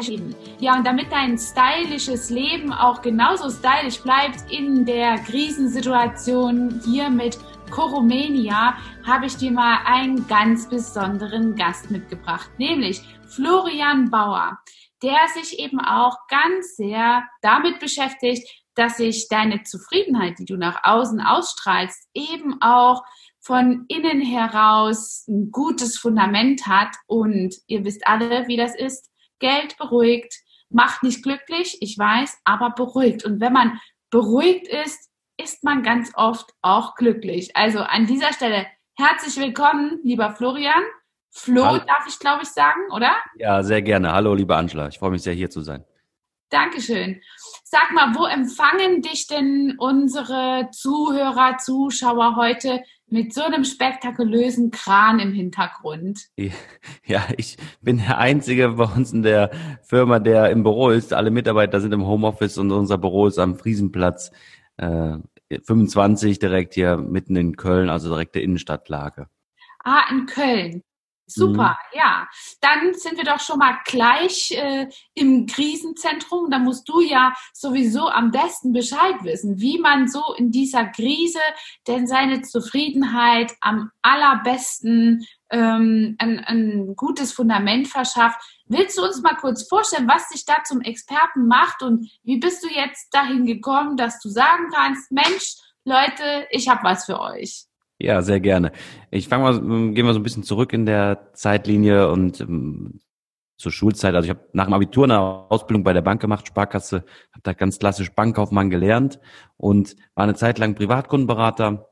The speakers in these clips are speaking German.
leben. Ja, und damit dein stylisches Leben auch genauso stylisch bleibt in der Krisensituation hier mit Coromania, habe ich dir mal einen ganz besonderen Gast mitgebracht, nämlich Florian Bauer, der sich eben auch ganz sehr damit beschäftigt, dass sich deine Zufriedenheit, die du nach außen ausstrahlst, eben auch von innen heraus ein gutes Fundament hat. Und ihr wisst alle, wie das ist. Geld beruhigt, macht nicht glücklich, ich weiß, aber beruhigt. Und wenn man beruhigt ist, ist man ganz oft auch glücklich. Also an dieser Stelle herzlich willkommen, lieber Florian. Flo, Hallo. darf ich glaube ich sagen, oder? Ja, sehr gerne. Hallo, liebe Angela. Ich freue mich sehr, hier zu sein. Dankeschön. Sag mal, wo empfangen dich denn unsere Zuhörer, Zuschauer heute mit so einem spektakulösen Kran im Hintergrund? Ja, ich bin der Einzige bei uns in der Firma, der im Büro ist. Alle Mitarbeiter sind im Homeoffice und unser Büro ist am Friesenplatz äh, 25 direkt hier mitten in Köln, also direkte Innenstadtlage. Ah, in Köln. Super, mhm. ja. Dann sind wir doch schon mal gleich äh, im Krisenzentrum. Da musst du ja sowieso am besten Bescheid wissen, wie man so in dieser Krise denn seine Zufriedenheit am allerbesten ähm, ein, ein gutes Fundament verschafft. Willst du uns mal kurz vorstellen, was dich da zum Experten macht und wie bist du jetzt dahin gekommen, dass du sagen kannst, Mensch, Leute, ich habe was für euch. Ja, sehr gerne. Ich fange mal, ähm, gehen wir so ein bisschen zurück in der Zeitlinie und ähm, zur Schulzeit. Also ich habe nach dem Abitur eine Ausbildung bei der Bank gemacht, Sparkasse, habe da ganz klassisch Bankkaufmann gelernt und war eine Zeit lang Privatkundenberater.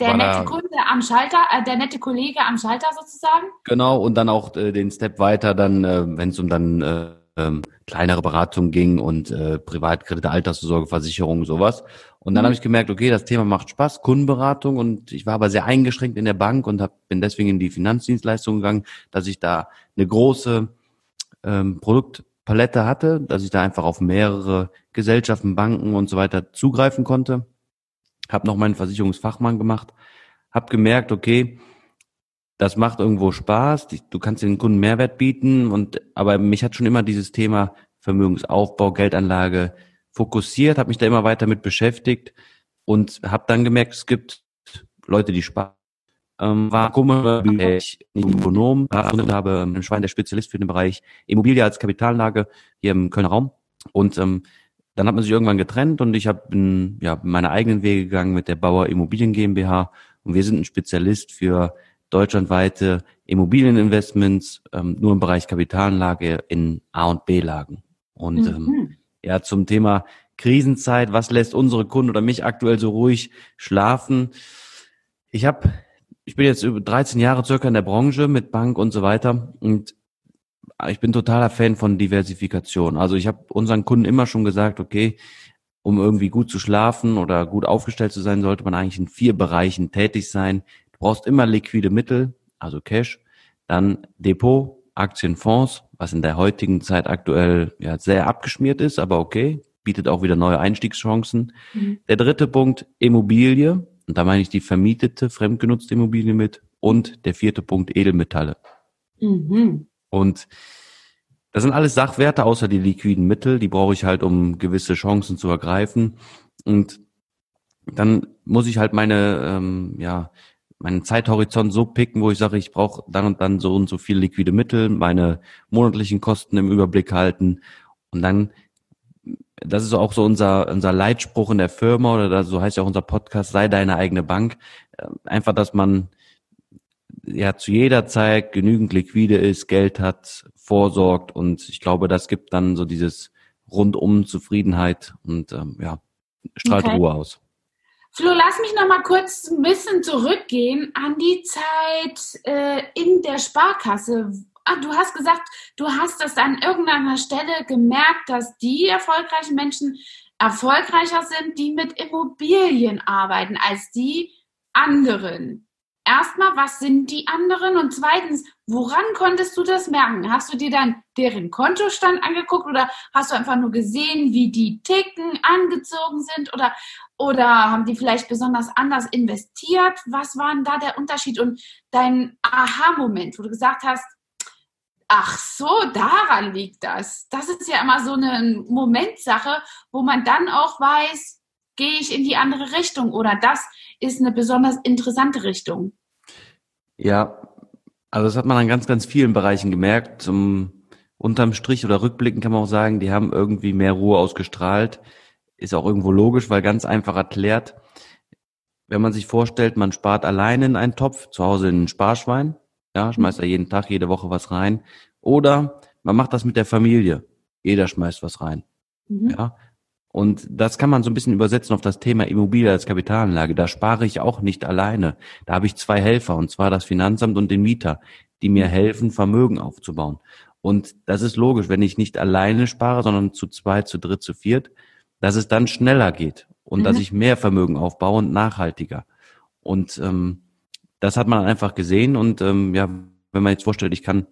Der nette Kunde am Schalter, äh, der nette Kollege am Schalter sozusagen? Genau, und dann auch äh, den Step weiter, dann, äh, wenn es um dann äh, ähm, kleinere Beratungen ging und äh, Privatkredite, Altersvorsorge, Versicherung, sowas. Und dann mhm. habe ich gemerkt, okay, das Thema macht Spaß, Kundenberatung und ich war aber sehr eingeschränkt in der Bank und hab, bin deswegen in die Finanzdienstleistung gegangen, dass ich da eine große ähm, Produktpalette hatte, dass ich da einfach auf mehrere Gesellschaften, Banken und so weiter zugreifen konnte. Hab noch meinen Versicherungsfachmann gemacht, hab gemerkt, okay, das macht irgendwo Spaß, du kannst den Kunden Mehrwert bieten und aber mich hat schon immer dieses Thema Vermögensaufbau, Geldanlage fokussiert, habe mich da immer weiter mit beschäftigt und habe dann gemerkt, es gibt Leute, die Spaß ähm, war komisch, ich Ökonom, habe einen Schwein der Spezialist für den Bereich Immobilie als Kapitalanlage hier im Kölner Raum und ähm, dann hat man sich irgendwann getrennt und ich habe ja meine eigenen Wege gegangen mit der Bauer Immobilien GmbH und wir sind ein Spezialist für deutschlandweite Immobilieninvestments, ähm, nur im Bereich Kapitalanlage in A und B-Lagen. Und ähm, mhm. ähm, ja, zum Thema Krisenzeit, was lässt unsere Kunden oder mich aktuell so ruhig schlafen? Ich habe, ich bin jetzt über 13 Jahre circa in der Branche mit Bank und so weiter und ich bin totaler Fan von Diversifikation. Also ich habe unseren Kunden immer schon gesagt, okay, um irgendwie gut zu schlafen oder gut aufgestellt zu sein, sollte man eigentlich in vier Bereichen tätig sein. Du brauchst immer liquide Mittel, also Cash, dann Depot, Aktienfonds, was in der heutigen Zeit aktuell ja sehr abgeschmiert ist, aber okay, bietet auch wieder neue Einstiegschancen. Mhm. Der dritte Punkt, Immobilie, und da meine ich die vermietete, fremdgenutzte Immobilie mit. Und der vierte Punkt, Edelmetalle. Mhm. Und das sind alles Sachwerte außer die liquiden Mittel, die brauche ich halt, um gewisse Chancen zu ergreifen. Und dann muss ich halt meine, ähm, ja, meinen Zeithorizont so picken, wo ich sage, ich brauche dann und dann so und so viel liquide Mittel, meine monatlichen Kosten im Überblick halten und dann das ist auch so unser unser Leitspruch in der Firma oder so heißt ja auch unser Podcast, sei deine eigene Bank. Äh, einfach, dass man ja zu jeder Zeit genügend liquide ist, Geld hat, vorsorgt und ich glaube, das gibt dann so dieses rundum Zufriedenheit und ähm, ja strahlt okay. Ruhe aus. Flo, lass mich noch mal kurz ein bisschen zurückgehen an die Zeit äh, in der Sparkasse. Ah, du hast gesagt, du hast das an irgendeiner Stelle gemerkt, dass die erfolgreichen Menschen erfolgreicher sind, die mit Immobilien arbeiten, als die anderen erstmal, was sind die anderen? Und zweitens, woran konntest du das merken? Hast du dir dann deren Kontostand angeguckt oder hast du einfach nur gesehen, wie die ticken, angezogen sind oder, oder haben die vielleicht besonders anders investiert? Was war denn da der Unterschied und dein Aha-Moment, wo du gesagt hast, Ach so, daran liegt das. Das ist ja immer so eine Momentsache, wo man dann auch weiß, gehe ich in die andere Richtung oder das ist eine besonders interessante Richtung. Ja, also das hat man an ganz, ganz vielen Bereichen gemerkt. Zum unterm Strich oder rückblicken kann man auch sagen, die haben irgendwie mehr Ruhe ausgestrahlt. Ist auch irgendwo logisch, weil ganz einfach erklärt, wenn man sich vorstellt, man spart alleine in einen Topf, zu Hause in ein Sparschwein, ja, schmeißt da jeden Tag, jede Woche was rein. Oder man macht das mit der Familie. Jeder schmeißt was rein. Mhm. Ja. Und das kann man so ein bisschen übersetzen auf das Thema Immobilie als Kapitalanlage. Da spare ich auch nicht alleine. Da habe ich zwei Helfer, und zwar das Finanzamt und den Mieter, die mir helfen, Vermögen aufzubauen. Und das ist logisch, wenn ich nicht alleine spare, sondern zu zwei, zu dritt, zu viert, dass es dann schneller geht und mhm. dass ich mehr Vermögen aufbaue und nachhaltiger. Und ähm, das hat man einfach gesehen. Und ähm, ja, wenn man jetzt vorstellt, ich kann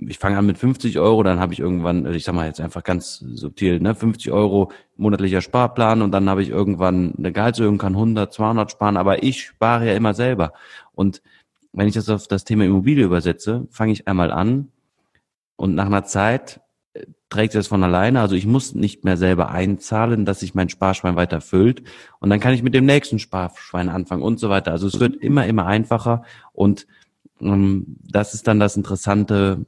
ich fange an mit 50 Euro, dann habe ich irgendwann, ich sag mal jetzt einfach ganz subtil, ne, 50 Euro monatlicher Sparplan und dann habe ich irgendwann eine Gehaltserhöhung, kann 100, 200 sparen, aber ich spare ja immer selber. Und wenn ich das auf das Thema Immobilie übersetze, fange ich einmal an und nach einer Zeit äh, trägt es von alleine. Also ich muss nicht mehr selber einzahlen, dass sich mein Sparschwein weiter füllt. Und dann kann ich mit dem nächsten Sparschwein anfangen und so weiter. Also es wird immer, immer einfacher und ähm, das ist dann das Interessante.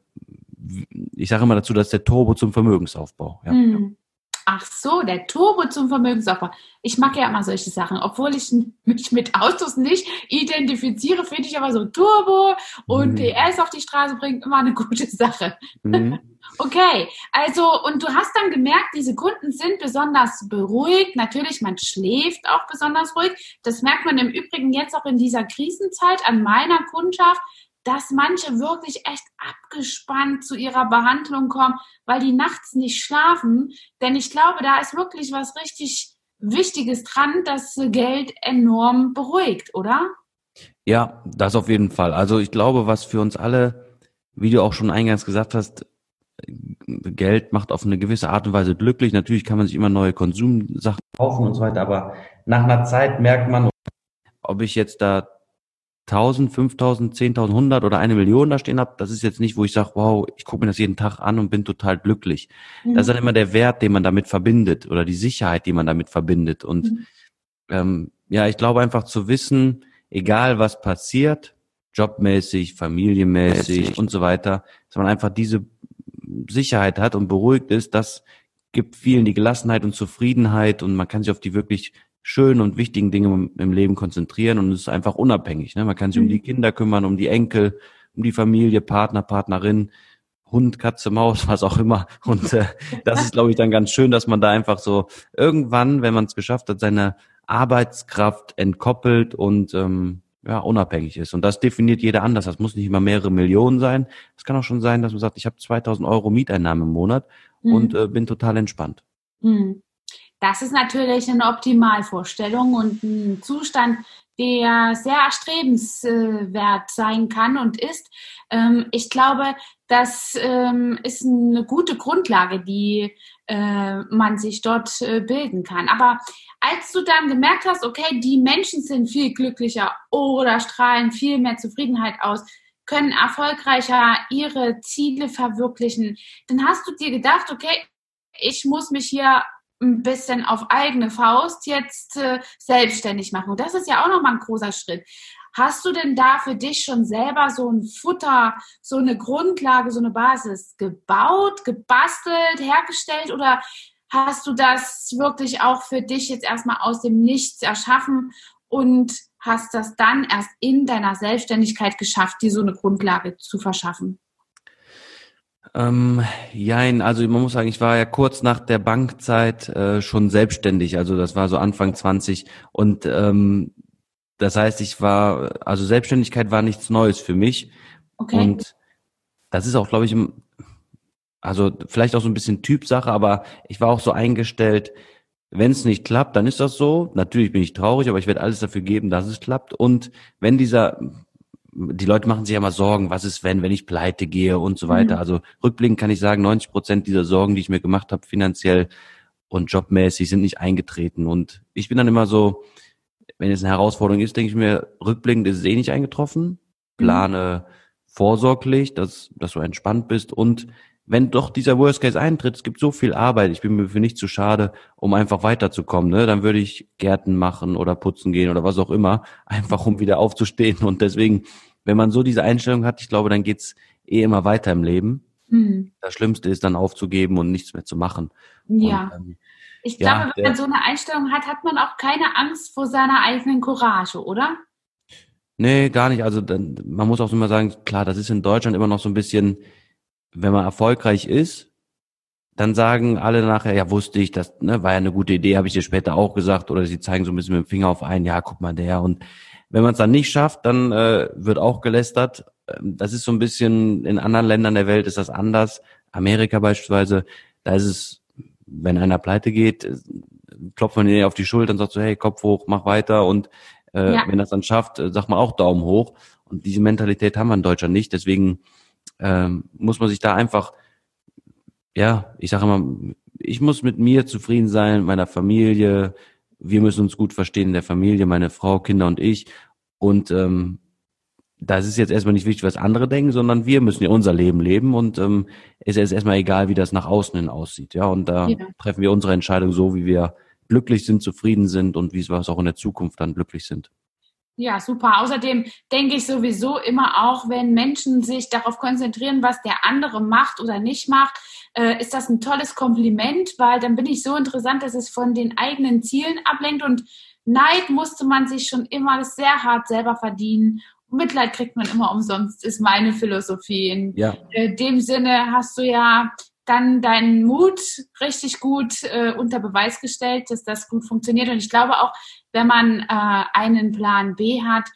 Ich sage immer dazu, das ist der Turbo zum Vermögensaufbau. Ja. Hm. Ach so, der Turbo zum Vermögensaufbau. Ich mag ja immer solche Sachen. Obwohl ich mich mit Autos nicht identifiziere, finde ich aber so Turbo und mhm. PS auf die Straße bringen immer eine gute Sache. Mhm. Okay, also und du hast dann gemerkt, diese Kunden sind besonders beruhigt. Natürlich, man schläft auch besonders ruhig. Das merkt man im Übrigen jetzt auch in dieser Krisenzeit an meiner Kundschaft dass manche wirklich echt abgespannt zu ihrer Behandlung kommen, weil die nachts nicht schlafen. Denn ich glaube, da ist wirklich was richtig Wichtiges dran, das Geld enorm beruhigt, oder? Ja, das auf jeden Fall. Also ich glaube, was für uns alle, wie du auch schon eingangs gesagt hast, Geld macht auf eine gewisse Art und Weise glücklich. Natürlich kann man sich immer neue Konsumsachen kaufen und so weiter, aber nach einer Zeit merkt man, ob ich jetzt da 1000, 5000, 10.000, 100 oder eine Million da stehen habe, das ist jetzt nicht, wo ich sage, wow, ich gucke mir das jeden Tag an und bin total glücklich. Mhm. Das ist dann immer der Wert, den man damit verbindet oder die Sicherheit, die man damit verbindet. Und mhm. ähm, ja, ich glaube einfach zu wissen, egal was passiert, jobmäßig, familienmäßig und so weiter, dass man einfach diese Sicherheit hat und beruhigt ist, das gibt vielen die Gelassenheit und Zufriedenheit und man kann sich auf die wirklich schönen und wichtigen Dinge im Leben konzentrieren und es ist einfach unabhängig. Ne? Man kann sich mhm. um die mhm. Kinder kümmern, um die Enkel, um die Familie, Partner, Partnerin, Hund, Katze, Maus, was auch immer. Und äh, das ist, glaube ich, dann ganz schön, dass man da einfach so irgendwann, wenn man es geschafft hat, seine Arbeitskraft entkoppelt und ähm, ja, unabhängig ist. Und das definiert jeder anders. Das muss nicht immer mehrere Millionen sein. Es kann auch schon sein, dass man sagt, ich habe 2000 Euro Mieteinnahmen im Monat mhm. und äh, bin total entspannt. Mhm. Das ist natürlich eine Optimalvorstellung und ein Zustand, der sehr erstrebenswert sein kann und ist. Ähm, ich glaube, das ähm, ist eine gute Grundlage, die äh, man sich dort äh, bilden kann. Aber als du dann gemerkt hast, okay, die Menschen sind viel glücklicher oder strahlen viel mehr Zufriedenheit aus, können erfolgreicher ihre Ziele verwirklichen, dann hast du dir gedacht, okay, ich muss mich hier ein bisschen auf eigene Faust jetzt äh, selbstständig machen. Und das ist ja auch nochmal ein großer Schritt. Hast du denn da für dich schon selber so ein Futter, so eine Grundlage, so eine Basis gebaut, gebastelt, hergestellt oder hast du das wirklich auch für dich jetzt erstmal aus dem Nichts erschaffen und hast das dann erst in deiner Selbstständigkeit geschafft, dir so eine Grundlage zu verschaffen? Ähm, jein, also man muss sagen, ich war ja kurz nach der Bankzeit äh, schon selbstständig, also das war so Anfang 20 und ähm, das heißt, ich war, also Selbstständigkeit war nichts Neues für mich okay. und das ist auch, glaube ich, also vielleicht auch so ein bisschen Typsache, aber ich war auch so eingestellt, wenn es nicht klappt, dann ist das so. Natürlich bin ich traurig, aber ich werde alles dafür geben, dass es klappt. Und wenn dieser die Leute machen sich ja mal Sorgen, was ist, wenn, wenn ich pleite gehe und so weiter. Mhm. Also rückblickend kann ich sagen, 90 Prozent dieser Sorgen, die ich mir gemacht habe, finanziell und jobmäßig, sind nicht eingetreten. Und ich bin dann immer so, wenn es eine Herausforderung ist, denke ich mir, rückblickend ist es eh nicht eingetroffen. Mhm. Plane vorsorglich, dass, dass du entspannt bist und wenn doch dieser Worst Case eintritt, es gibt so viel Arbeit, ich bin mir für nicht zu schade, um einfach weiterzukommen, ne? dann würde ich Gärten machen oder putzen gehen oder was auch immer, einfach um wieder aufzustehen. Und deswegen, wenn man so diese Einstellung hat, ich glaube, dann geht's eh immer weiter im Leben. Mhm. Das Schlimmste ist dann aufzugeben und nichts mehr zu machen. Ja. Und, ähm, ich glaube, ja, wenn man so eine Einstellung hat, hat man auch keine Angst vor seiner eigenen Courage, oder? Nee, gar nicht. Also dann, man muss auch immer sagen, klar, das ist in Deutschland immer noch so ein bisschen, wenn man erfolgreich ist, dann sagen alle nachher, ja, wusste ich, das ne, war ja eine gute Idee, habe ich dir später auch gesagt, oder sie zeigen so ein bisschen mit dem Finger auf einen, ja, guck mal der. Und wenn man es dann nicht schafft, dann äh, wird auch gelästert. Ähm, das ist so ein bisschen, in anderen Ländern der Welt ist das anders. Amerika beispielsweise, da ist es, wenn einer pleite geht, äh, klopft man ihn auf die Schulter und sagt so, hey, Kopf hoch, mach weiter. Und äh, ja. wenn das dann schafft, äh, sagt man auch Daumen hoch. Und diese Mentalität haben wir in Deutschland nicht. Deswegen ähm, muss man sich da einfach, ja, ich sage immer, ich muss mit mir zufrieden sein, meiner Familie. Wir müssen uns gut verstehen in der Familie, meine Frau, Kinder und ich. Und ähm, das ist jetzt erstmal nicht wichtig, was andere denken, sondern wir müssen ja unser Leben leben und ähm, es ist erstmal egal, wie das nach außen hin aussieht. Ja, und da ja. treffen wir unsere Entscheidung so, wie wir glücklich sind, zufrieden sind und wie wir es auch in der Zukunft dann glücklich sind. Ja, super. Außerdem denke ich sowieso immer auch, wenn Menschen sich darauf konzentrieren, was der andere macht oder nicht macht, äh, ist das ein tolles Kompliment, weil dann bin ich so interessant, dass es von den eigenen Zielen ablenkt und Neid musste man sich schon immer sehr hart selber verdienen. Mitleid kriegt man immer umsonst, ist meine Philosophie. In ja. Äh, dem Sinne hast du ja dann deinen Mut richtig gut äh, unter Beweis gestellt, dass das gut funktioniert. Und ich glaube auch, wenn man äh, einen Plan B hat,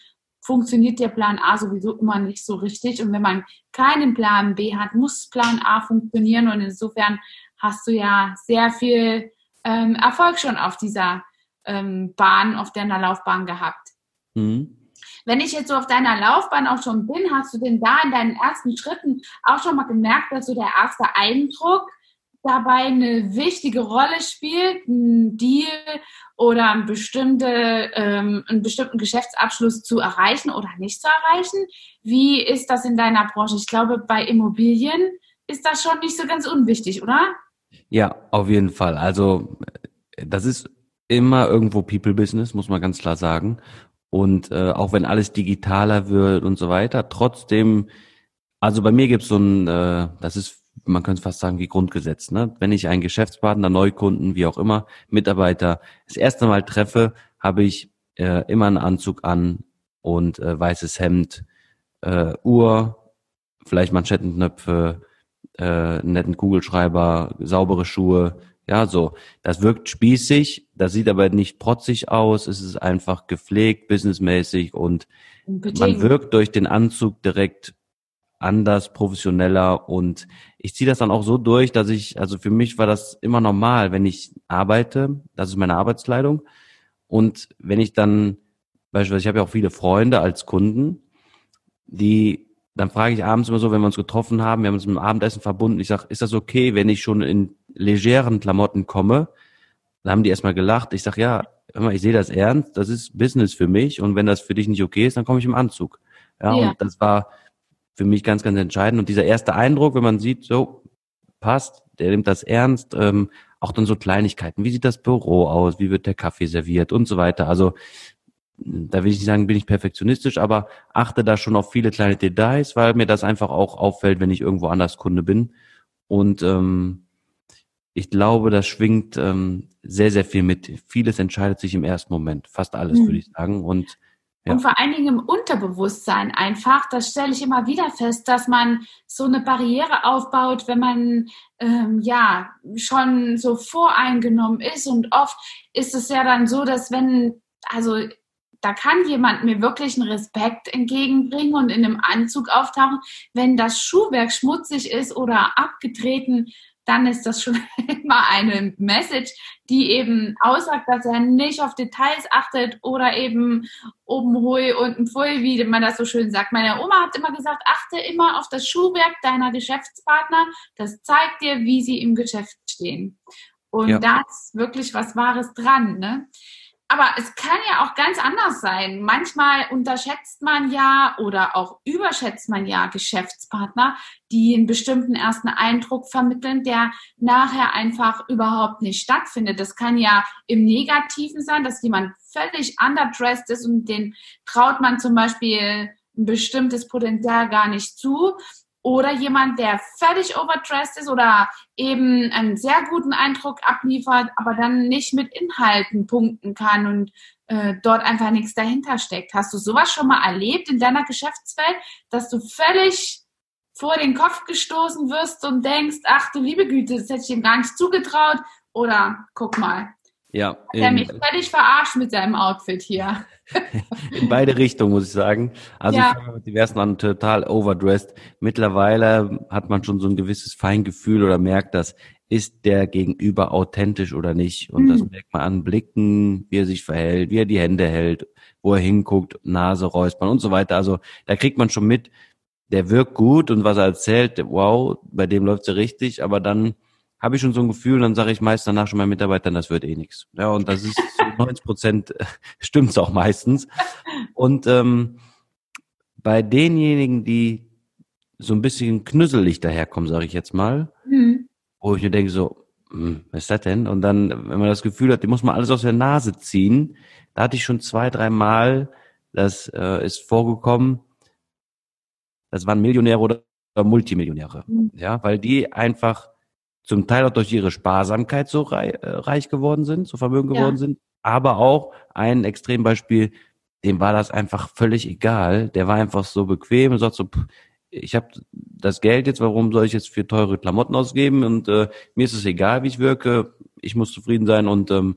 funktioniert der Plan A sowieso immer nicht so richtig. Und wenn man keinen Plan B hat, muss Plan A funktionieren. Und insofern hast du ja sehr viel ähm, Erfolg schon auf dieser ähm, Bahn, auf deiner Laufbahn gehabt. Mhm. Wenn ich jetzt so auf deiner Laufbahn auch schon bin, hast du denn da in deinen ersten Schritten auch schon mal gemerkt, dass so der erste Eindruck dabei eine wichtige Rolle spielt, ein Deal oder ein bestimmte, ähm, einen bestimmten Geschäftsabschluss zu erreichen oder nicht zu erreichen? Wie ist das in deiner Branche? Ich glaube, bei Immobilien ist das schon nicht so ganz unwichtig, oder? Ja, auf jeden Fall. Also das ist immer irgendwo People-Business, muss man ganz klar sagen. Und äh, auch wenn alles digitaler wird und so weiter, trotzdem, also bei mir gibt es so ein, äh, das ist, man könnte fast sagen, wie Grundgesetz. Ne? Wenn ich einen Geschäftspartner, Neukunden, wie auch immer, Mitarbeiter das erste Mal treffe, habe ich äh, immer einen Anzug an und äh, weißes Hemd, äh, Uhr, vielleicht Manschettenknöpfe, äh, einen netten Kugelschreiber, saubere Schuhe, ja, so. Das wirkt spießig, das sieht aber nicht protzig aus, es ist einfach gepflegt, businessmäßig und man wirkt durch den Anzug direkt anders, professioneller und ich ziehe das dann auch so durch, dass ich, also für mich war das immer normal, wenn ich arbeite, das ist meine Arbeitskleidung und wenn ich dann, beispielsweise, ich habe ja auch viele Freunde als Kunden, die dann frage ich abends immer so, wenn wir uns getroffen haben, wir haben uns mit dem Abendessen verbunden, ich sage, ist das okay, wenn ich schon in legeren Klamotten komme? Dann haben die erstmal gelacht. Ich sage, ja, mal, ich sehe das ernst, das ist Business für mich und wenn das für dich nicht okay ist, dann komme ich im Anzug. Ja, ja, und das war für mich ganz, ganz entscheidend. Und dieser erste Eindruck, wenn man sieht, so passt, der nimmt das ernst, ähm, auch dann so Kleinigkeiten. Wie sieht das Büro aus? Wie wird der Kaffee serviert und so weiter? Also da will ich nicht sagen, bin ich perfektionistisch, aber achte da schon auf viele kleine Details, weil mir das einfach auch auffällt, wenn ich irgendwo anders Kunde bin. Und ähm, ich glaube, das schwingt ähm, sehr, sehr viel mit. Vieles entscheidet sich im ersten Moment, fast alles, mhm. würde ich sagen. Und ja. Und vor allen Dingen im Unterbewusstsein einfach, das stelle ich immer wieder fest, dass man so eine Barriere aufbaut, wenn man ähm, ja schon so voreingenommen ist. Und oft ist es ja dann so, dass wenn, also da kann jemand mir wirklich einen Respekt entgegenbringen und in einem Anzug auftauchen. Wenn das Schuhwerk schmutzig ist oder abgetreten, dann ist das schon immer eine Message, die eben aussagt, dass er nicht auf Details achtet oder eben oben hui und pfui, wie man das so schön sagt. Meine Oma hat immer gesagt, achte immer auf das Schuhwerk deiner Geschäftspartner. Das zeigt dir, wie sie im Geschäft stehen. Und ja. da ist wirklich was Wahres dran. Ne? Aber es kann ja auch ganz anders sein. Manchmal unterschätzt man ja oder auch überschätzt man ja Geschäftspartner, die einen bestimmten ersten Eindruck vermitteln, der nachher einfach überhaupt nicht stattfindet. Das kann ja im Negativen sein, dass jemand völlig underdressed ist und den traut man zum Beispiel ein bestimmtes Potenzial gar nicht zu oder jemand, der völlig overdressed ist oder eben einen sehr guten Eindruck abliefert, aber dann nicht mit Inhalten punkten kann und äh, dort einfach nichts dahinter steckt. Hast du sowas schon mal erlebt in deiner Geschäftswelt, dass du völlig vor den Kopf gestoßen wirst und denkst, ach du liebe Güte, das hätte ich ihm gar nicht zugetraut oder guck mal. Ja. Der mich völlig verarscht mit seinem Outfit hier. In beide Richtungen, muss ich sagen. Also ja. ich fange mit diversen an total overdressed. Mittlerweile hat man schon so ein gewisses Feingefühl oder merkt das, ist der Gegenüber authentisch oder nicht. Und mhm. das merkt man an Blicken, wie er sich verhält, wie er die Hände hält, wo er hinguckt, Nase räuspern und so weiter. Also da kriegt man schon mit, der wirkt gut und was er erzählt, wow, bei dem läuft's ja richtig, aber dann habe ich schon so ein Gefühl, dann sage ich meist danach schon meinen Mitarbeitern, das wird eh nichts. Ja, und das ist 90 Prozent stimmt's auch meistens. Und ähm, bei denjenigen, die so ein bisschen knüsselig daherkommen, sage ich jetzt mal, mhm. wo ich mir denke so, hm, was ist das denn? Und dann, wenn man das Gefühl hat, die muss man alles aus der Nase ziehen, da hatte ich schon zwei, drei Mal, das äh, ist vorgekommen, das waren Millionäre oder Multimillionäre, mhm. ja, weil die einfach zum Teil auch durch ihre Sparsamkeit so reich, äh, reich geworden sind, so vermögen geworden ja. sind, aber auch ein Extrembeispiel, dem war das einfach völlig egal. Der war einfach so bequem und sagt so, pff, ich habe das Geld jetzt, warum soll ich jetzt für teure Klamotten ausgeben? Und äh, mir ist es egal, wie ich wirke, ich muss zufrieden sein und ähm,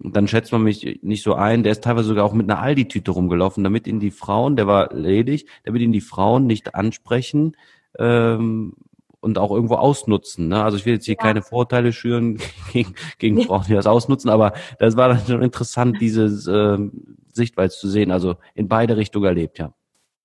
dann schätzt man mich nicht so ein. Der ist teilweise sogar auch mit einer Aldi-Tüte rumgelaufen, damit ihn die Frauen, der war ledig, damit ihn die Frauen nicht ansprechen, ähm, und auch irgendwo ausnutzen. Ne? Also ich will jetzt hier ja. keine Vorteile schüren gegen, gegen Frauen, die das ausnutzen, aber das war dann schon interessant, diese äh, Sichtweise zu sehen. Also in beide Richtungen erlebt, ja.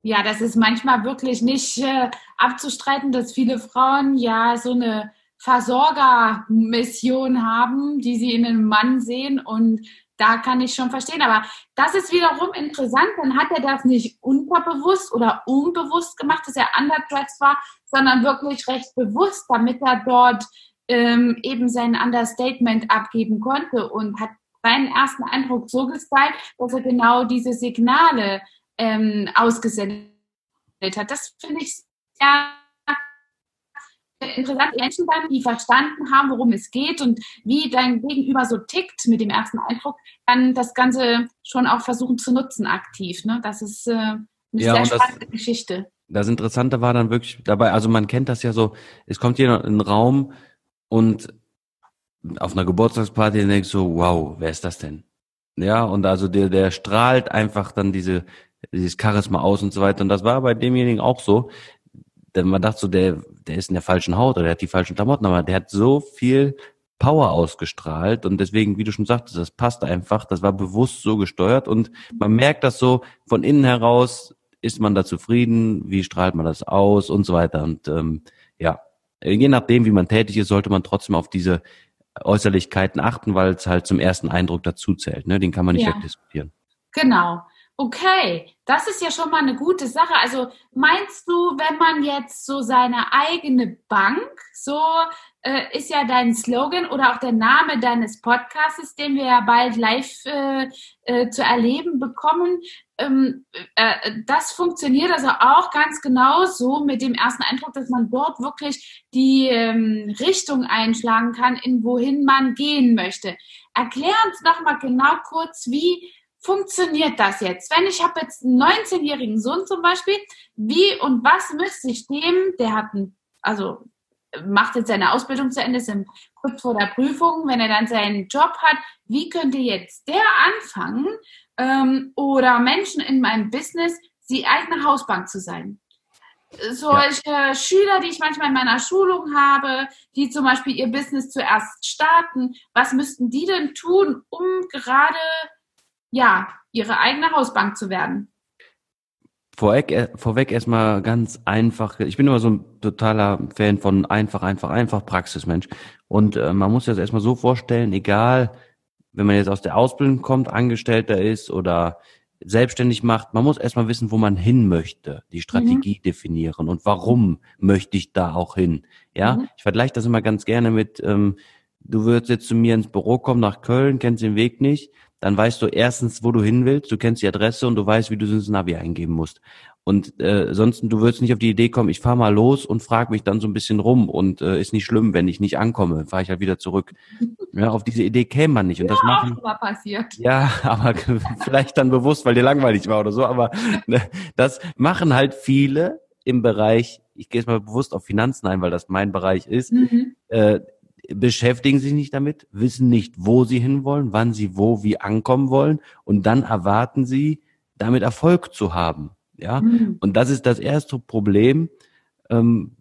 Ja, das ist manchmal wirklich nicht äh, abzustreiten, dass viele Frauen ja so eine Versorgermission haben, die sie in einem Mann sehen und da kann ich schon verstehen. Aber das ist wiederum interessant. Dann hat er das nicht unterbewusst oder unbewusst gemacht, dass er underdressed war, sondern wirklich recht bewusst, damit er dort ähm, eben sein Understatement abgeben konnte und hat seinen ersten Eindruck so gestylt, dass er genau diese Signale ähm, ausgesendet hat. Das finde ich sehr interessante Menschen dann, die verstanden haben, worum es geht und wie dein Gegenüber so tickt mit dem ersten Eindruck, dann das Ganze schon auch versuchen zu nutzen aktiv. Ne? Das ist äh, eine ja, sehr spannende das, Geschichte. Das Interessante war dann wirklich dabei, also man kennt das ja so, es kommt hier in einen Raum und auf einer Geburtstagsparty denkst so, wow, wer ist das denn? Ja, und also der, der strahlt einfach dann diese, dieses Charisma aus und so weiter. Und das war bei demjenigen auch so. Denn man dachte so, der, der ist in der falschen Haut oder der hat die falschen Klamotten, aber der hat so viel Power ausgestrahlt und deswegen, wie du schon sagtest, das passt einfach, das war bewusst so gesteuert und man merkt das so von innen heraus, ist man da zufrieden, wie strahlt man das aus und so weiter und ähm, ja, je nachdem, wie man tätig ist, sollte man trotzdem auf diese Äußerlichkeiten achten, weil es halt zum ersten Eindruck dazu zählt, ne? den kann man nicht ja. wegdiskutieren. Genau. Okay, das ist ja schon mal eine gute Sache. Also meinst du, wenn man jetzt so seine eigene Bank, so äh, ist ja dein Slogan oder auch der Name deines Podcasts, den wir ja bald live äh, äh, zu erleben bekommen, ähm, äh, das funktioniert also auch ganz genau so mit dem ersten Eindruck, dass man dort wirklich die ähm, Richtung einschlagen kann, in wohin man gehen möchte. Erklär uns doch mal genau kurz, wie funktioniert das jetzt? Wenn ich habe jetzt einen 19-jährigen Sohn zum Beispiel, wie und was müsste ich dem, der hat ein, also macht jetzt seine Ausbildung zu Ende, ist kurz vor der Prüfung, wenn er dann seinen Job hat, wie könnte jetzt der anfangen ähm, oder Menschen in meinem Business die eigene Hausbank zu sein? Solche ja. Schüler, die ich manchmal in meiner Schulung habe, die zum Beispiel ihr Business zuerst starten, was müssten die denn tun, um gerade ja, ihre eigene Hausbank zu werden? Vorweg, äh, vorweg erstmal ganz einfach. Ich bin immer so ein totaler Fan von einfach, einfach, einfach Praxismensch. Und äh, man muss sich das erstmal so vorstellen, egal wenn man jetzt aus der Ausbildung kommt, Angestellter ist oder selbstständig macht, man muss erstmal wissen, wo man hin möchte, die Strategie mhm. definieren und warum möchte ich da auch hin. Ja, mhm. ich vergleiche das immer ganz gerne mit, ähm, du würdest jetzt zu mir ins Büro kommen nach Köln, kennst den Weg nicht, dann weißt du erstens, wo du hin willst, du kennst die Adresse und du weißt, wie du ins Navi eingeben musst. Und äh, sonst, du würdest nicht auf die Idee kommen, ich fahre mal los und frage mich dann so ein bisschen rum und äh, ist nicht schlimm, wenn ich nicht ankomme, fahre ich halt wieder zurück. Ja, auf diese Idee käme man nicht. Und ja, das machen. Auch mal passiert. Ja, aber vielleicht dann bewusst, weil dir langweilig war oder so. Aber ne, das machen halt viele im Bereich, ich gehe jetzt mal bewusst auf Finanzen ein, weil das mein Bereich ist, mhm. äh, beschäftigen sich nicht damit, wissen nicht, wo sie hinwollen, wann sie wo wie ankommen wollen und dann erwarten sie, damit Erfolg zu haben. Ja, mhm. und das ist das erste Problem. Ähm,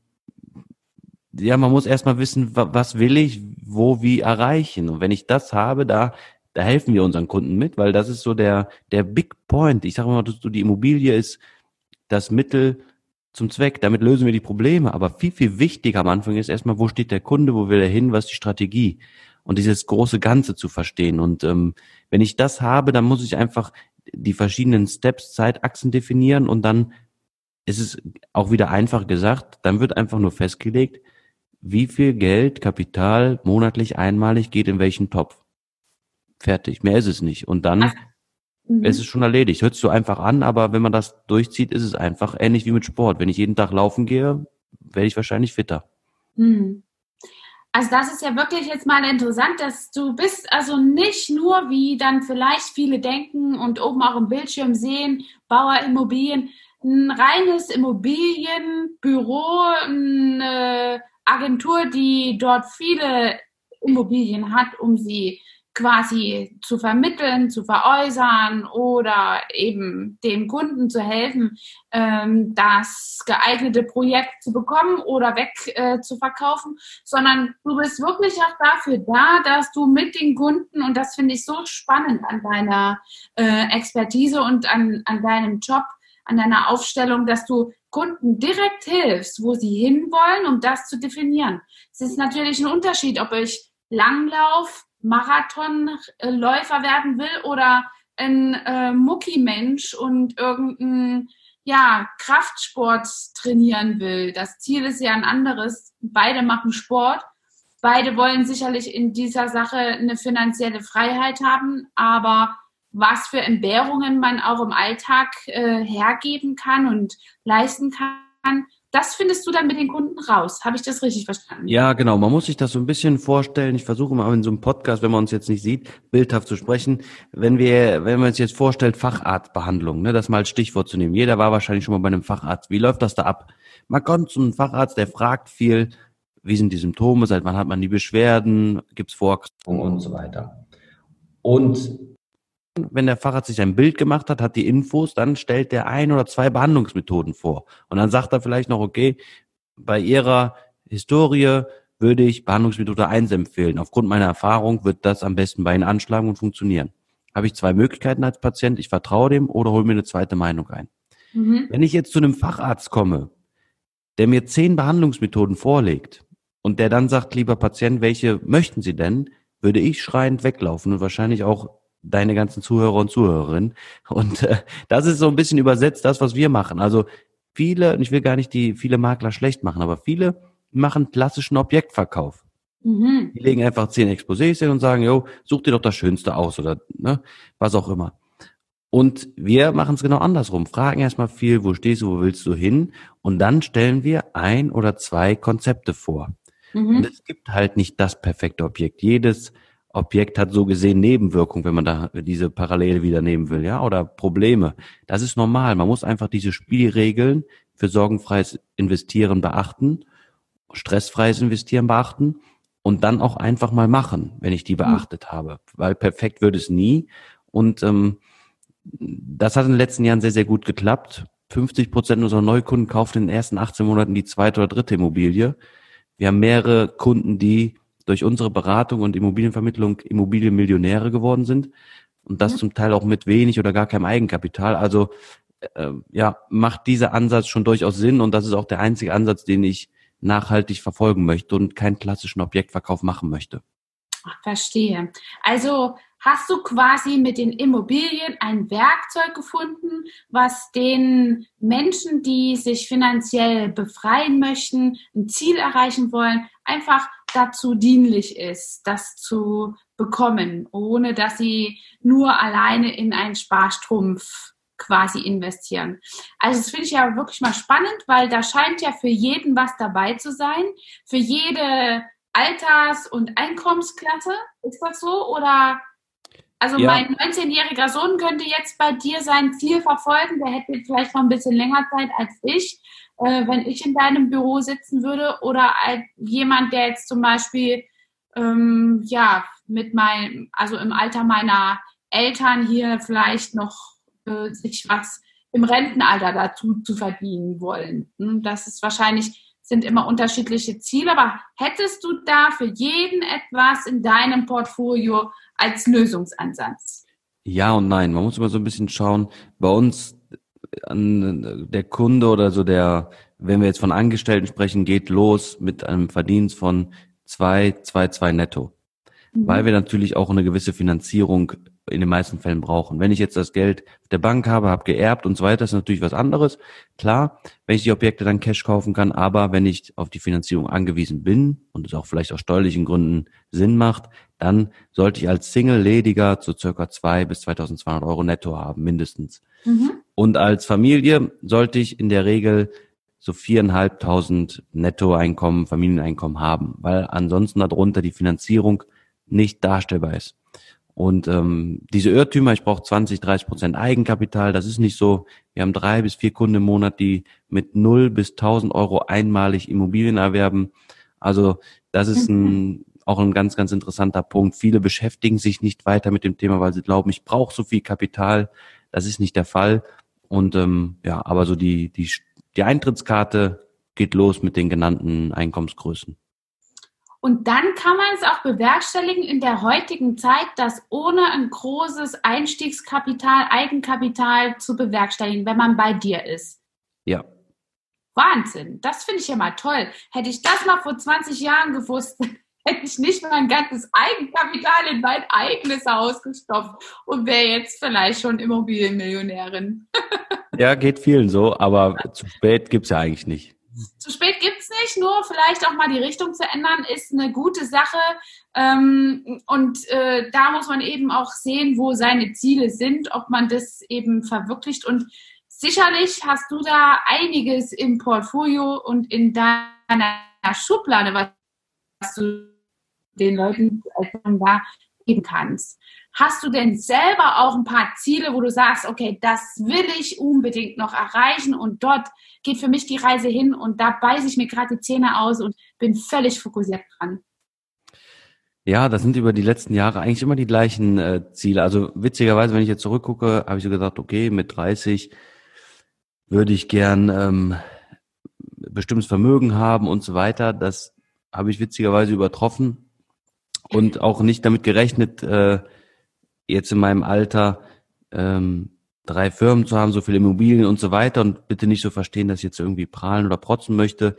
ja, man muss erstmal wissen, was will ich, wo, wie erreichen. Und wenn ich das habe, da, da helfen wir unseren Kunden mit, weil das ist so der, der Big Point. Ich sage mal, du, die Immobilie ist das Mittel zum Zweck. Damit lösen wir die Probleme. Aber viel, viel wichtiger am Anfang ist erstmal, wo steht der Kunde, wo will er hin, was ist die Strategie? Und dieses große Ganze zu verstehen. Und ähm, wenn ich das habe, dann muss ich einfach die verschiedenen Steps, Zeitachsen definieren und dann ist es auch wieder einfach gesagt, dann wird einfach nur festgelegt, wie viel Geld, Kapital monatlich einmalig geht in welchen Topf. Fertig, mehr ist es nicht. Und dann Ach, mhm. ist es schon erledigt. Hört sich so einfach an, aber wenn man das durchzieht, ist es einfach ähnlich wie mit Sport. Wenn ich jeden Tag laufen gehe, werde ich wahrscheinlich fitter. Mhm. Also das ist ja wirklich jetzt mal interessant, dass du bist also nicht nur, wie dann vielleicht viele denken und oben auch im Bildschirm sehen, Bauerimmobilien, ein reines Immobilienbüro, eine Agentur, die dort viele Immobilien hat, um sie quasi zu vermitteln, zu veräußern oder eben dem Kunden zu helfen, ähm, das geeignete Projekt zu bekommen oder weg äh, zu verkaufen, sondern du bist wirklich auch dafür da, dass du mit den Kunden, und das finde ich so spannend an deiner äh, Expertise und an, an deinem Job, an deiner Aufstellung, dass du Kunden direkt hilfst, wo sie hinwollen, um das zu definieren. Es ist natürlich ein Unterschied, ob ich Langlauf, Marathonläufer werden will oder ein äh, Mucki-Mensch und irgendein ja, Kraftsport trainieren will. Das Ziel ist ja ein anderes. Beide machen Sport. Beide wollen sicherlich in dieser Sache eine finanzielle Freiheit haben, aber was für Entbehrungen man auch im Alltag äh, hergeben kann und leisten kann, das findest du dann mit den Kunden raus. Habe ich das richtig verstanden? Ja, genau. Man muss sich das so ein bisschen vorstellen. Ich versuche mal in so einem Podcast, wenn man uns jetzt nicht sieht, bildhaft zu sprechen. Wenn wir, wenn man uns jetzt vorstellt, Facharztbehandlung, ne, das mal als Stichwort zu nehmen. Jeder war wahrscheinlich schon mal bei einem Facharzt. Wie läuft das da ab? Man kommt zu einem Facharzt, der fragt viel, wie sind die Symptome, seit wann hat man die Beschwerden, gibt es Vorerkrankungen und so weiter. Und wenn der Facharzt sich ein Bild gemacht hat, hat die Infos, dann stellt der ein oder zwei Behandlungsmethoden vor. Und dann sagt er vielleicht noch, okay, bei Ihrer Historie würde ich Behandlungsmethode 1 empfehlen. Aufgrund meiner Erfahrung wird das am besten bei Ihnen anschlagen und funktionieren. Habe ich zwei Möglichkeiten als Patient, ich vertraue dem oder hole mir eine zweite Meinung ein. Mhm. Wenn ich jetzt zu einem Facharzt komme, der mir zehn Behandlungsmethoden vorlegt und der dann sagt, lieber Patient, welche möchten Sie denn, würde ich schreiend weglaufen und wahrscheinlich auch deine ganzen Zuhörer und Zuhörerinnen. Und äh, das ist so ein bisschen übersetzt das, was wir machen. Also viele, und ich will gar nicht die viele Makler schlecht machen, aber viele machen klassischen Objektverkauf. Mhm. Die legen einfach zehn Exposés hin und sagen, jo, such dir doch das Schönste aus oder ne, was auch immer. Und wir machen es genau andersrum. Fragen erstmal viel, wo stehst du, wo willst du hin? Und dann stellen wir ein oder zwei Konzepte vor. Mhm. Und es gibt halt nicht das perfekte Objekt. Jedes Objekt hat so gesehen Nebenwirkungen, wenn man da diese Parallele wieder nehmen will, ja, oder Probleme. Das ist normal. Man muss einfach diese Spielregeln für sorgenfreies Investieren beachten, stressfreies Investieren beachten und dann auch einfach mal machen, wenn ich die mhm. beachtet mhm. habe. Weil perfekt wird es nie. Und ähm, das hat in den letzten Jahren sehr, sehr gut geklappt. 50 Prozent unserer Neukunden kaufen in den ersten 18 Monaten die zweite oder dritte Immobilie. Wir haben mehrere Kunden, die durch unsere Beratung und Immobilienvermittlung Immobilienmillionäre geworden sind und das ja. zum Teil auch mit wenig oder gar keinem Eigenkapital. Also äh, ja, macht dieser Ansatz schon durchaus Sinn und das ist auch der einzige Ansatz, den ich nachhaltig verfolgen möchte und keinen klassischen Objektverkauf machen möchte. Ach, verstehe. Also hast du quasi mit den Immobilien ein Werkzeug gefunden, was den Menschen, die sich finanziell befreien möchten, ein Ziel erreichen wollen, einfach dazu dienlich ist, das zu bekommen, ohne dass sie nur alleine in einen Sparstrumpf quasi investieren. Also das finde ich ja wirklich mal spannend, weil da scheint ja für jeden was dabei zu sein, für jede Alters- und Einkommensklasse. Ist das so? Oder also ja. mein 19-jähriger Sohn könnte jetzt bei dir sein Ziel verfolgen, der hätte vielleicht noch ein bisschen länger Zeit als ich, äh, wenn ich in deinem Büro sitzen würde. Oder jemand, der jetzt zum Beispiel ähm, ja mit meinem, also im Alter meiner Eltern hier vielleicht noch äh, sich was im Rentenalter dazu zu verdienen wollen. Hm, das ist wahrscheinlich sind immer unterschiedliche Ziele, aber hättest du da für jeden etwas in deinem Portfolio als Lösungsansatz? Ja und nein. Man muss immer so ein bisschen schauen. Bei uns an der Kunde oder so der, wenn wir jetzt von Angestellten sprechen, geht los mit einem Verdienst von zwei, zwei, zwei netto. Mhm. Weil wir natürlich auch eine gewisse Finanzierung in den meisten Fällen brauchen. Wenn ich jetzt das Geld der Bank habe, habe geerbt und so weiter, ist natürlich was anderes. Klar, wenn ich die Objekte dann Cash kaufen kann, aber wenn ich auf die Finanzierung angewiesen bin und es auch vielleicht aus steuerlichen Gründen Sinn macht, dann sollte ich als Single-Lediger zu circa zwei bis 2200 Euro netto haben, mindestens. Mhm. Und als Familie sollte ich in der Regel so viereinhalbtausend Nettoeinkommen, Familieneinkommen haben, weil ansonsten darunter die Finanzierung nicht darstellbar ist. Und ähm, diese Irrtümer, ich brauche 20, 30 Prozent Eigenkapital, das ist nicht so. Wir haben drei bis vier Kunden im Monat, die mit null bis 1000 Euro einmalig Immobilien erwerben. Also das ist ein, mhm. Auch ein ganz, ganz interessanter Punkt. Viele beschäftigen sich nicht weiter mit dem Thema, weil sie glauben, ich brauche so viel Kapital. Das ist nicht der Fall. Und ähm, ja, aber so die, die, die Eintrittskarte geht los mit den genannten Einkommensgrößen. Und dann kann man es auch bewerkstelligen in der heutigen Zeit, das ohne ein großes Einstiegskapital, Eigenkapital zu bewerkstelligen, wenn man bei dir ist. Ja. Wahnsinn. Das finde ich ja mal toll. Hätte ich das mal vor 20 Jahren gewusst, hätte ich nicht mein ganzes Eigenkapital in mein eigenes Haus gestopft und wäre jetzt vielleicht schon Immobilienmillionärin. ja, geht vielen so, aber zu spät gibt es ja eigentlich nicht. Zu spät gibt es nicht, nur vielleicht auch mal die Richtung zu ändern, ist eine gute Sache. Ähm, und äh, da muss man eben auch sehen, wo seine Ziele sind, ob man das eben verwirklicht. Und sicherlich hast du da einiges im Portfolio und in deiner Schublade, was du den Leuten da geben kannst. Hast du denn selber auch ein paar Ziele, wo du sagst, okay, das will ich unbedingt noch erreichen und dort geht für mich die Reise hin und da beiße ich mir gerade die Zähne aus und bin völlig fokussiert dran? Ja, das sind über die letzten Jahre eigentlich immer die gleichen äh, Ziele. Also witzigerweise, wenn ich jetzt zurückgucke, habe ich so gesagt, okay, mit 30 würde ich gern ähm, bestimmtes Vermögen haben und so weiter. Das habe ich witzigerweise übertroffen und auch nicht damit gerechnet, äh, jetzt in meinem Alter ähm, drei Firmen zu haben, so viele Immobilien und so weiter und bitte nicht so verstehen, dass ich jetzt irgendwie prahlen oder protzen möchte.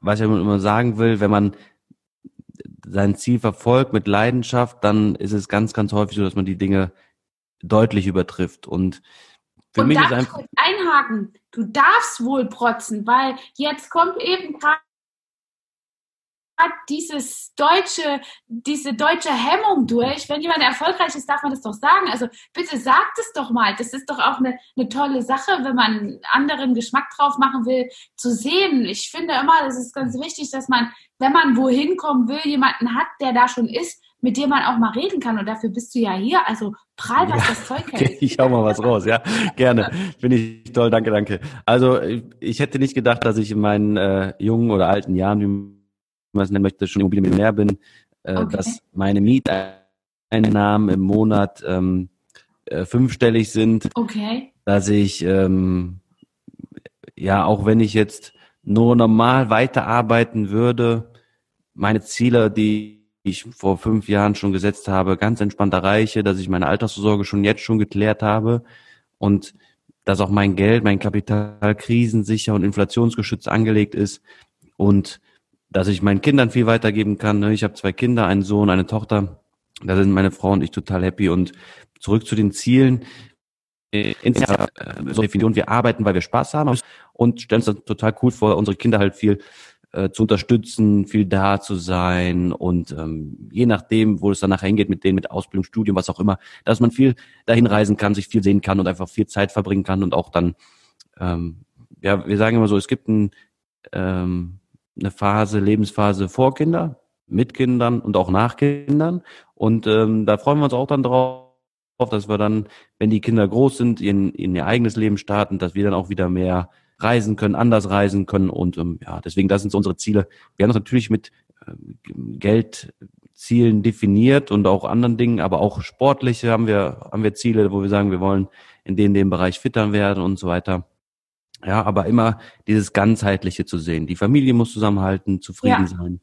Was ich immer sagen will, wenn man sein Ziel verfolgt mit Leidenschaft, dann ist es ganz, ganz häufig so, dass man die Dinge deutlich übertrifft und für und mich ist einfach einhaken. Du darfst wohl protzen, weil jetzt kommt eben gerade dieses deutsche, diese deutsche Hemmung durch. Wenn jemand erfolgreich ist, darf man das doch sagen. Also bitte sagt es doch mal. Das ist doch auch eine, eine tolle Sache, wenn man anderen Geschmack drauf machen will, zu sehen. Ich finde immer, das ist ganz wichtig, dass man, wenn man wohin kommen will, jemanden hat, der da schon ist, mit dem man auch mal reden kann. Und dafür bist du ja hier. Also prall, was ja, das Zeug hält. Okay, ich hau mal was raus, ja. Gerne. Finde ich toll, danke, danke. Also ich hätte nicht gedacht, dass ich in meinen äh, jungen oder alten Jahren, wie man es nennen möchte, schon Immobilienmillionär bin, äh, okay. dass meine Mieteinnahmen im Monat ähm, äh, fünfstellig sind. Okay. Dass ich, ähm, ja, auch wenn ich jetzt nur normal weiterarbeiten würde, meine Ziele, die ich vor fünf Jahren schon gesetzt habe, ganz entspannt erreiche, dass ich meine Altersvorsorge schon jetzt schon geklärt habe und dass auch mein Geld, mein Kapital krisensicher und inflationsgeschützt angelegt ist und dass ich meinen Kindern viel weitergeben kann. Ne? Ich habe zwei Kinder, einen Sohn, eine Tochter. Da sind meine Frau und ich total happy. Und zurück zu den Zielen. Äh, so Definition, wir arbeiten, weil wir Spaß haben und stellen uns das total cool vor, unsere Kinder halt viel äh, zu unterstützen, viel da zu sein und ähm, je nachdem, wo es dann nachher hingeht mit denen, mit Ausbildung, Studium, was auch immer, dass man viel dahin reisen kann, sich viel sehen kann und einfach viel Zeit verbringen kann und auch dann, ähm, ja, wir sagen immer so, es gibt ein, ähm, eine Phase, Lebensphase vor Kinder, mit Kindern und auch nach Kindern und ähm, da freuen wir uns auch dann drauf, dass wir dann, wenn die Kinder groß sind, in, in ihr eigenes Leben starten, dass wir dann auch wieder mehr reisen können, anders reisen können und ähm, ja, deswegen das sind so unsere Ziele. Wir haben uns natürlich mit äh, Geldzielen definiert und auch anderen Dingen, aber auch sportliche haben wir haben wir Ziele, wo wir sagen, wir wollen in dem dem Bereich fitter werden und so weiter. Ja, aber immer dieses ganzheitliche zu sehen. Die Familie muss zusammenhalten, zufrieden ja. sein.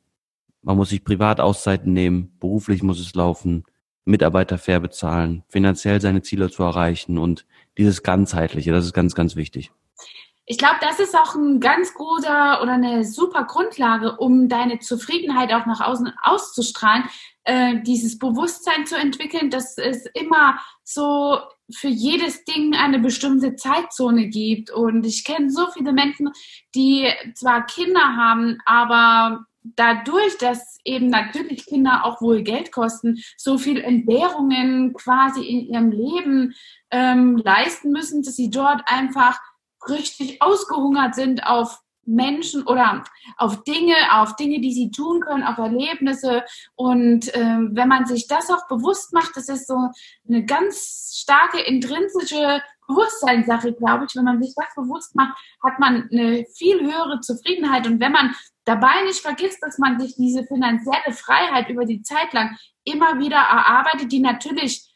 Man muss sich privat Auszeiten nehmen, beruflich muss es laufen, Mitarbeiter fair bezahlen, finanziell seine Ziele zu erreichen und dieses ganzheitliche, das ist ganz ganz wichtig ich glaube, das ist auch ein ganz guter oder eine super Grundlage, um deine Zufriedenheit auch nach außen auszustrahlen, äh, dieses Bewusstsein zu entwickeln, dass es immer so für jedes Ding eine bestimmte Zeitzone gibt. Und ich kenne so viele Menschen, die zwar Kinder haben, aber dadurch, dass eben natürlich Kinder auch wohl Geld kosten, so viel Entbehrungen quasi in ihrem Leben ähm, leisten müssen, dass sie dort einfach richtig ausgehungert sind auf Menschen oder auf Dinge, auf Dinge, die sie tun können, auf Erlebnisse. Und ähm, wenn man sich das auch bewusst macht, das ist so eine ganz starke intrinsische Bewusstseinssache, glaube ich. Wenn man sich das bewusst macht, hat man eine viel höhere Zufriedenheit. Und wenn man dabei nicht vergisst, dass man sich diese finanzielle Freiheit über die Zeit lang immer wieder erarbeitet, die natürlich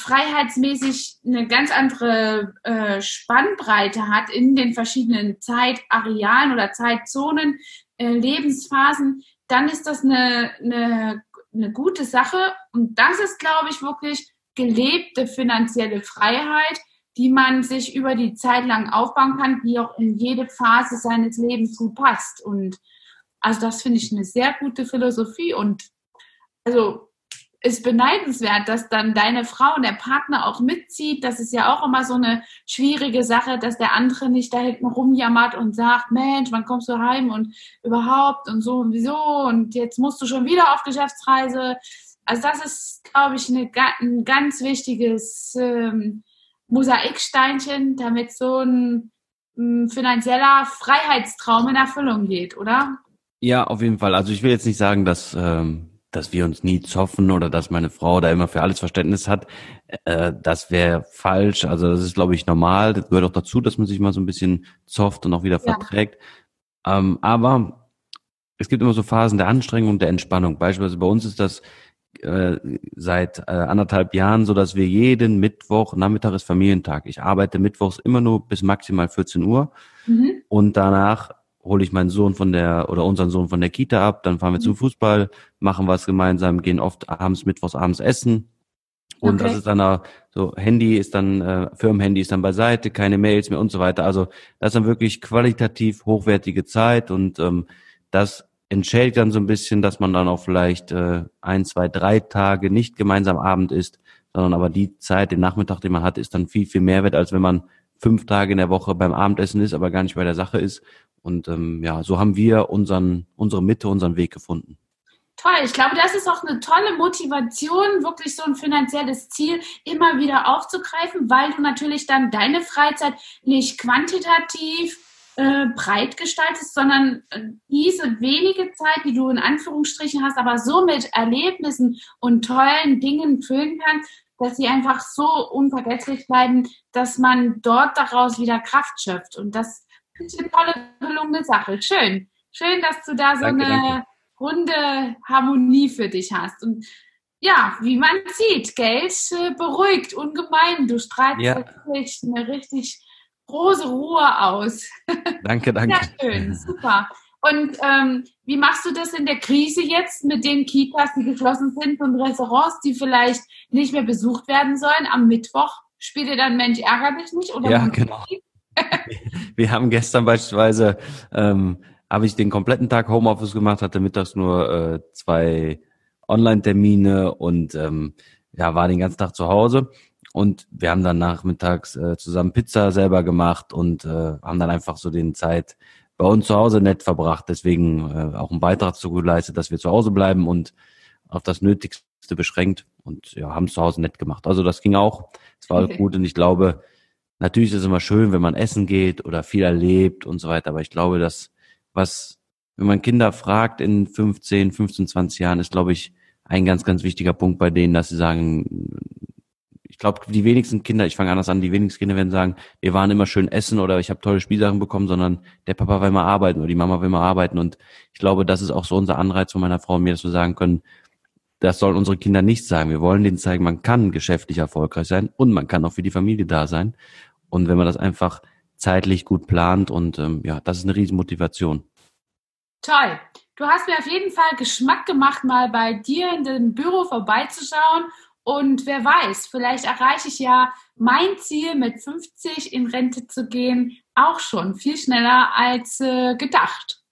freiheitsmäßig eine ganz andere äh, Spannbreite hat in den verschiedenen Zeitarealen oder Zeitzonen, äh, Lebensphasen, dann ist das eine, eine, eine gute Sache. Und das ist, glaube ich, wirklich gelebte finanzielle Freiheit, die man sich über die Zeit lang aufbauen kann, die auch in jede Phase seines Lebens gut passt. Und also das finde ich eine sehr gute Philosophie und also ist beneidenswert, dass dann deine Frau und der Partner auch mitzieht. Das ist ja auch immer so eine schwierige Sache, dass der andere nicht da hinten rumjammert und sagt, Mensch, wann kommst du heim und überhaupt und so und wieso und jetzt musst du schon wieder auf Geschäftsreise. Also das ist, glaube ich, eine, ein ganz wichtiges ähm, Mosaiksteinchen, damit so ein, ein finanzieller Freiheitstraum in Erfüllung geht, oder? Ja, auf jeden Fall. Also ich will jetzt nicht sagen, dass ähm, dass wir uns nie zoffen oder dass meine Frau da immer für alles Verständnis hat, äh, das wäre falsch. Also das ist, glaube ich, normal. Das gehört auch dazu, dass man sich mal so ein bisschen zofft und auch wieder ja. verträgt. Ähm, aber es gibt immer so Phasen der Anstrengung und der Entspannung. Beispielsweise bei uns ist das äh, seit äh, anderthalb Jahren so, dass wir jeden Mittwoch, Nachmittag ist Familientag. Ich arbeite mittwochs immer nur bis maximal 14 Uhr mhm. und danach hole ich meinen Sohn von der oder unseren Sohn von der Kita ab, dann fahren wir zum mhm. Fußball, machen was gemeinsam, gehen oft abends, mittwochs abends essen. Und okay. das ist dann auch, so Handy ist dann, äh, Firmenhandy ist dann beiseite, keine Mails mehr und so weiter. Also das ist dann wirklich qualitativ hochwertige Zeit und ähm, das entschädigt dann so ein bisschen, dass man dann auch vielleicht äh, ein, zwei, drei Tage nicht gemeinsam Abend isst, sondern aber die Zeit, den Nachmittag, den man hat, ist dann viel, viel mehr wert, als wenn man fünf Tage in der Woche beim Abendessen ist, aber gar nicht bei der Sache ist. Und ähm, ja, so haben wir unseren, unsere Mitte, unseren Weg gefunden. Toll, ich glaube, das ist auch eine tolle Motivation, wirklich so ein finanzielles Ziel immer wieder aufzugreifen, weil du natürlich dann deine Freizeit nicht quantitativ äh, breit gestaltest, sondern äh, diese wenige Zeit, die du in Anführungsstrichen hast, aber so mit Erlebnissen und tollen Dingen füllen kannst, dass sie einfach so unvergesslich bleiben, dass man dort daraus wieder Kraft schöpft. Und das ist eine tolle, gelungene Sache. Schön. Schön, dass du da so danke, eine danke. runde Harmonie für dich hast. Und ja, wie man sieht, Geld äh, beruhigt ungemein. Du strahlst ja. wirklich eine richtig große Ruhe aus. Danke, danke. Sehr schön, super. Und ähm, wie machst du das in der Krise jetzt mit den Kitas, die geschlossen sind und Restaurants, die vielleicht nicht mehr besucht werden sollen? Am Mittwoch spielt ihr dann Mensch ärger dich nicht? Oder ja, genau wir haben gestern beispielsweise, ähm, habe ich den kompletten Tag Homeoffice gemacht, hatte mittags nur äh, zwei Online-Termine und ähm, ja, war den ganzen Tag zu Hause. Und wir haben dann nachmittags äh, zusammen Pizza selber gemacht und äh, haben dann einfach so den Zeit bei uns zu Hause nett verbracht. Deswegen äh, auch einen Beitrag zu geleistet, dass wir zu Hause bleiben und auf das Nötigste beschränkt und ja, haben es zu Hause nett gemacht. Also das ging auch. Es war okay. gut und ich glaube, natürlich ist es immer schön, wenn man essen geht oder viel erlebt und so weiter. Aber ich glaube, dass was, wenn man Kinder fragt in 15, 15, 20 Jahren, ist, glaube ich, ein ganz, ganz wichtiger Punkt bei denen, dass sie sagen, ich glaube, die wenigsten Kinder, ich fange anders an, die wenigsten Kinder werden sagen, wir waren immer schön essen oder ich habe tolle Spielsachen bekommen, sondern der Papa will immer arbeiten oder die Mama will immer arbeiten. Und ich glaube, das ist auch so unser Anreiz von meiner Frau und mir, dass wir sagen können, das sollen unsere Kinder nicht sagen. Wir wollen denen zeigen, man kann geschäftlich erfolgreich sein und man kann auch für die Familie da sein. Und wenn man das einfach zeitlich gut plant und ähm, ja, das ist eine Riesenmotivation. Toll. Du hast mir auf jeden Fall Geschmack gemacht, mal bei dir in dem Büro vorbeizuschauen. Und wer weiß, vielleicht erreiche ich ja mein Ziel mit 50 in Rente zu gehen auch schon viel schneller als äh, gedacht.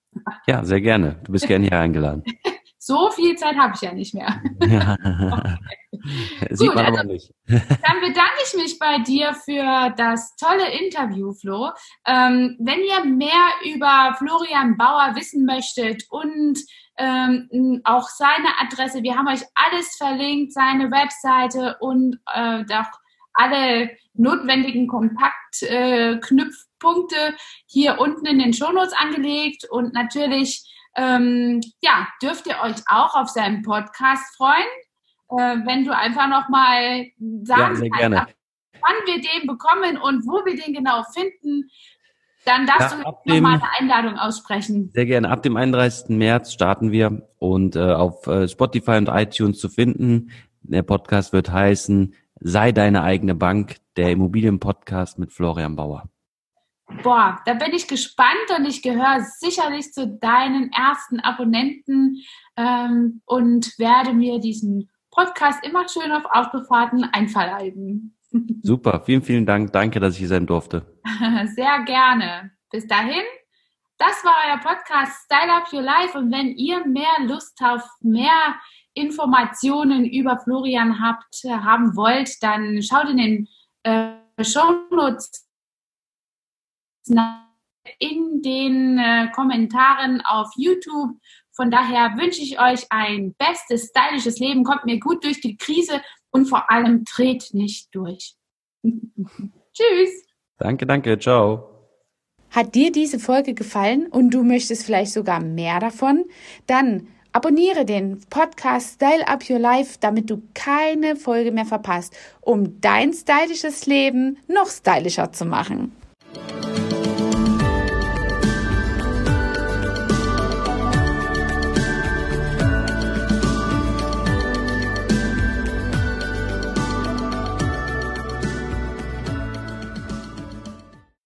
Ja, sehr gerne. Du bist gerne hier eingeladen. So viel Zeit habe ich ja nicht mehr. Ja. Okay. Sieht Gut, man aber also, nicht. dann bedanke ich mich bei dir für das tolle Interview, Flo. Ähm, wenn ihr mehr über Florian Bauer wissen möchtet und ähm, auch seine Adresse, wir haben euch alles verlinkt, seine Webseite und äh, auch alle notwendigen Kompaktknüpfpunkte äh, hier unten in den Shownotes angelegt und natürlich ähm, ja, dürft ihr euch auch auf seinem Podcast freuen, äh, wenn du einfach nochmal sagen ja, kannst, wann wir den bekommen und wo wir den genau finden. Dann darfst ja, du nochmal eine Einladung aussprechen. Sehr gerne. Ab dem 31. März starten wir und äh, auf äh, Spotify und iTunes zu finden. Der Podcast wird heißen Sei deine eigene Bank, der Immobilienpodcast mit Florian Bauer. Boah, da bin ich gespannt und ich gehöre sicherlich zu deinen ersten Abonnenten ähm, und werde mir diesen Podcast immer schön auf Autofahrten einverleiben. Super, vielen, vielen Dank. Danke, dass ich hier sein durfte. Sehr gerne. Bis dahin, das war euer Podcast Style Up Your Life und wenn ihr mehr Lust auf mehr Informationen über Florian habt, haben wollt, dann schaut in den äh, Show Notes in den äh, Kommentaren auf YouTube. Von daher wünsche ich euch ein bestes, stylisches Leben. Kommt mir gut durch die Krise und vor allem dreht nicht durch. Tschüss. Danke, danke. Ciao. Hat dir diese Folge gefallen und du möchtest vielleicht sogar mehr davon? Dann abonniere den Podcast Style Up Your Life, damit du keine Folge mehr verpasst, um dein stylisches Leben noch stylischer zu machen.